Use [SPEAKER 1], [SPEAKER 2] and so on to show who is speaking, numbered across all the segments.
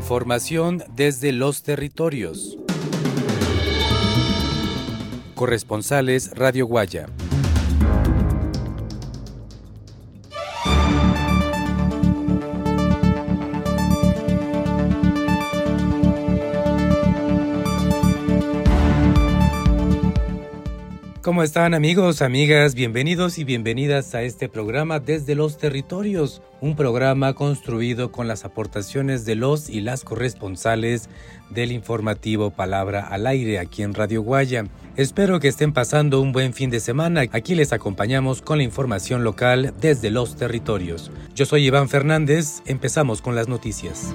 [SPEAKER 1] Información desde los territorios. Corresponsales Radio Guaya. ¿Cómo están amigos, amigas? Bienvenidos y bienvenidas a este programa desde los territorios, un programa construido con las aportaciones de los y las corresponsales del informativo Palabra al Aire aquí en Radio Guaya. Espero que estén pasando un buen fin de semana. Aquí les acompañamos con la información local desde los territorios. Yo soy Iván Fernández, empezamos con las noticias.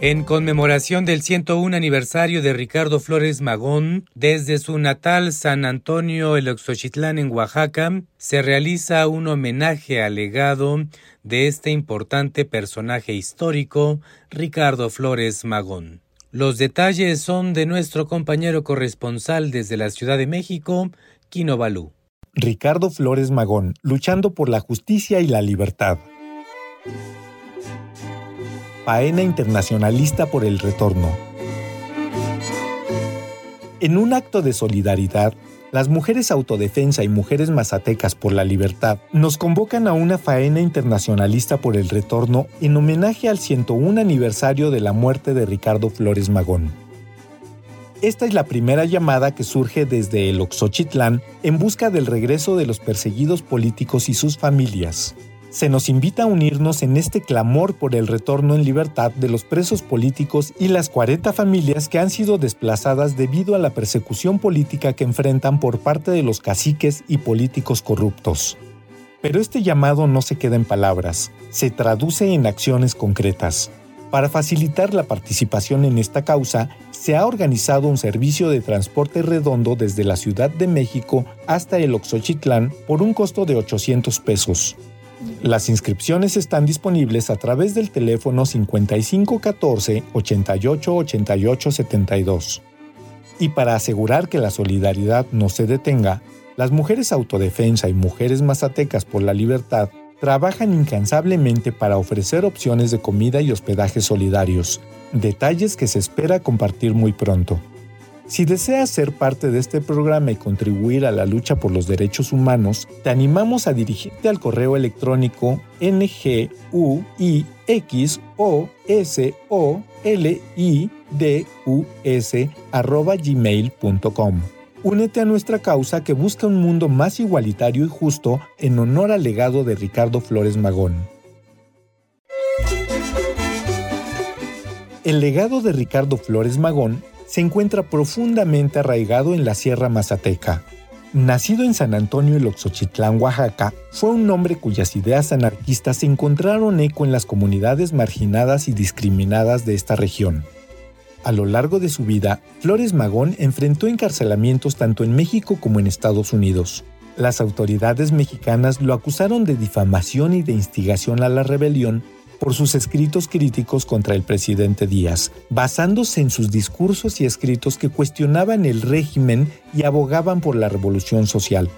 [SPEAKER 1] En conmemoración del 101 aniversario de Ricardo Flores Magón, desde su natal San Antonio el Oxochitlán en Oaxaca, se realiza un homenaje al legado de este importante personaje histórico, Ricardo Flores Magón. Los detalles son de nuestro compañero corresponsal desde la Ciudad de México, Quino Balú.
[SPEAKER 2] Ricardo Flores Magón, luchando por la justicia y la libertad faena internacionalista por el retorno. En un acto de solidaridad, las mujeres autodefensa y mujeres mazatecas por la libertad nos convocan a una faena internacionalista por el retorno en homenaje al 101 aniversario de la muerte de Ricardo Flores Magón. Esta es la primera llamada que surge desde el Oxochitlán en busca del regreso de los perseguidos políticos y sus familias se nos invita a unirnos en este clamor por el retorno en libertad de los presos políticos y las 40 familias que han sido desplazadas debido a la persecución política que enfrentan por parte de los caciques y políticos corruptos. Pero este llamado no se queda en palabras, se traduce en acciones concretas. Para facilitar la participación en esta causa, se ha organizado un servicio de transporte redondo desde la Ciudad de México hasta el Oxochitlán por un costo de 800 pesos. Las inscripciones están disponibles a través del teléfono 5514 88 72. Y para asegurar que la solidaridad no se detenga, las mujeres autodefensa y mujeres mazatecas por la libertad trabajan incansablemente para ofrecer opciones de comida y hospedaje solidarios, detalles que se espera compartir muy pronto. Si deseas ser parte de este programa y contribuir a la lucha por los derechos humanos, te animamos a dirigirte al correo electrónico nguixosolidus@gmail.com. Únete a nuestra causa que busca un mundo más igualitario y justo en honor al legado de Ricardo Flores Magón. El legado de Ricardo Flores Magón se encuentra profundamente arraigado en la Sierra Mazateca. Nacido en San Antonio el Oxochitlán, Oaxaca, fue un hombre cuyas ideas anarquistas encontraron eco en las comunidades marginadas y discriminadas de esta región. A lo largo de su vida, Flores Magón enfrentó encarcelamientos tanto en México como en Estados Unidos. Las autoridades mexicanas lo acusaron de difamación y de instigación a la rebelión por sus escritos críticos contra el presidente Díaz, basándose en sus discursos y escritos que cuestionaban el régimen y abogaban por la revolución social.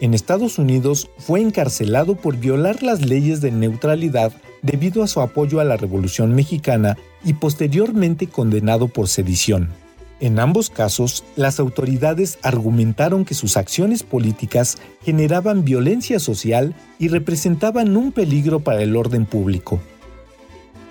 [SPEAKER 2] En Estados Unidos fue encarcelado por violar las leyes de neutralidad debido a su apoyo a la Revolución Mexicana y posteriormente condenado por sedición. En ambos casos, las autoridades argumentaron que sus acciones políticas generaban violencia social y representaban un peligro para el orden público.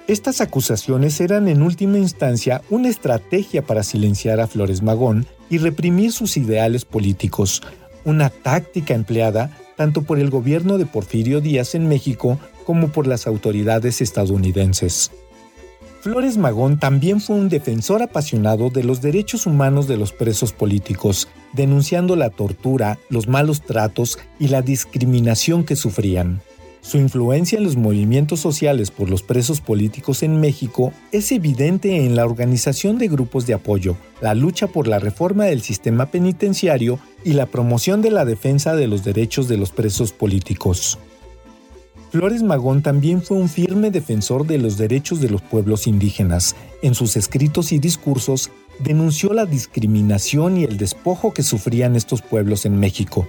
[SPEAKER 2] Estas acusaciones eran en última instancia una estrategia para silenciar a Flores Magón y reprimir sus ideales políticos, una táctica empleada tanto por el gobierno de Porfirio Díaz en México como por las autoridades estadounidenses. Flores Magón también fue un defensor apasionado de los derechos humanos de los presos políticos, denunciando la tortura, los malos tratos y la discriminación que sufrían. Su influencia en los movimientos sociales por los presos políticos en México es evidente en la organización de grupos de apoyo, la lucha por la reforma del sistema penitenciario y la promoción de la defensa de los derechos de los presos políticos. Flores Magón también fue un firme defensor de los derechos de los pueblos indígenas. En sus escritos y discursos denunció la discriminación y el despojo que sufrían estos pueblos en México.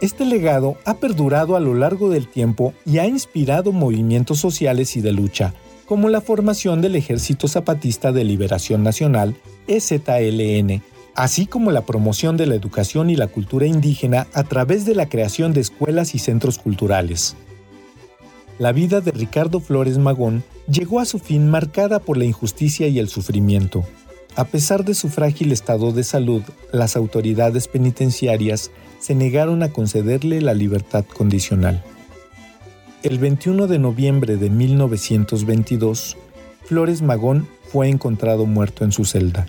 [SPEAKER 2] Este legado ha perdurado a lo largo del tiempo y ha inspirado movimientos sociales y de lucha, como la formación del Ejército Zapatista de Liberación Nacional, EZLN, así como la promoción de la educación y la cultura indígena a través de la creación de escuelas y centros culturales. La vida de Ricardo Flores Magón llegó a su fin marcada por la injusticia y el sufrimiento. A pesar de su frágil estado de salud, las autoridades penitenciarias se negaron a concederle la libertad condicional. El 21 de noviembre de 1922, Flores Magón fue encontrado muerto en su celda.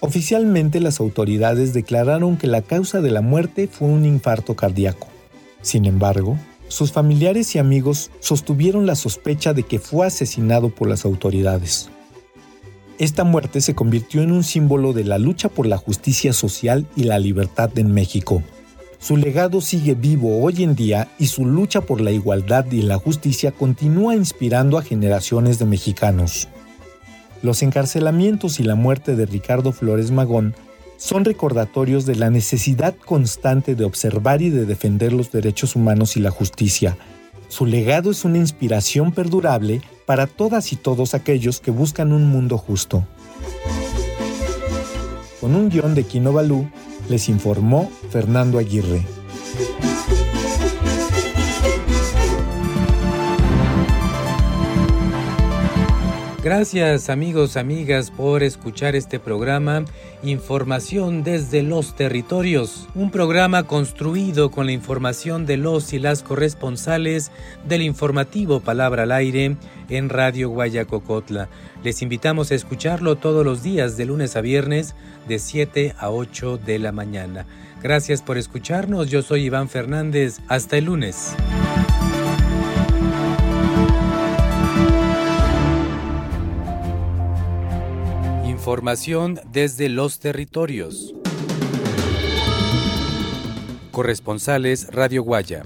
[SPEAKER 2] Oficialmente las autoridades declararon que la causa de la muerte fue un infarto cardíaco. Sin embargo, sus familiares y amigos sostuvieron la sospecha de que fue asesinado por las autoridades. Esta muerte se convirtió en un símbolo de la lucha por la justicia social y la libertad en México. Su legado sigue vivo hoy en día y su lucha por la igualdad y la justicia continúa inspirando a generaciones de mexicanos. Los encarcelamientos y la muerte de Ricardo Flores Magón son recordatorios de la necesidad constante de observar y de defender los derechos humanos y la justicia. Su legado es una inspiración perdurable para todas y todos aquellos que buscan un mundo justo. Con un guion de Kino Balú, les informó Fernando Aguirre.
[SPEAKER 1] Gracias amigos, amigas por escuchar este programa Información desde los territorios, un programa construido con la información de los y las corresponsales del informativo Palabra al Aire en Radio Guayacocotla. Les invitamos a escucharlo todos los días de lunes a viernes de 7 a 8 de la mañana. Gracias por escucharnos, yo soy Iván Fernández, hasta el lunes. Información desde los territorios. Corresponsales Radio Guaya.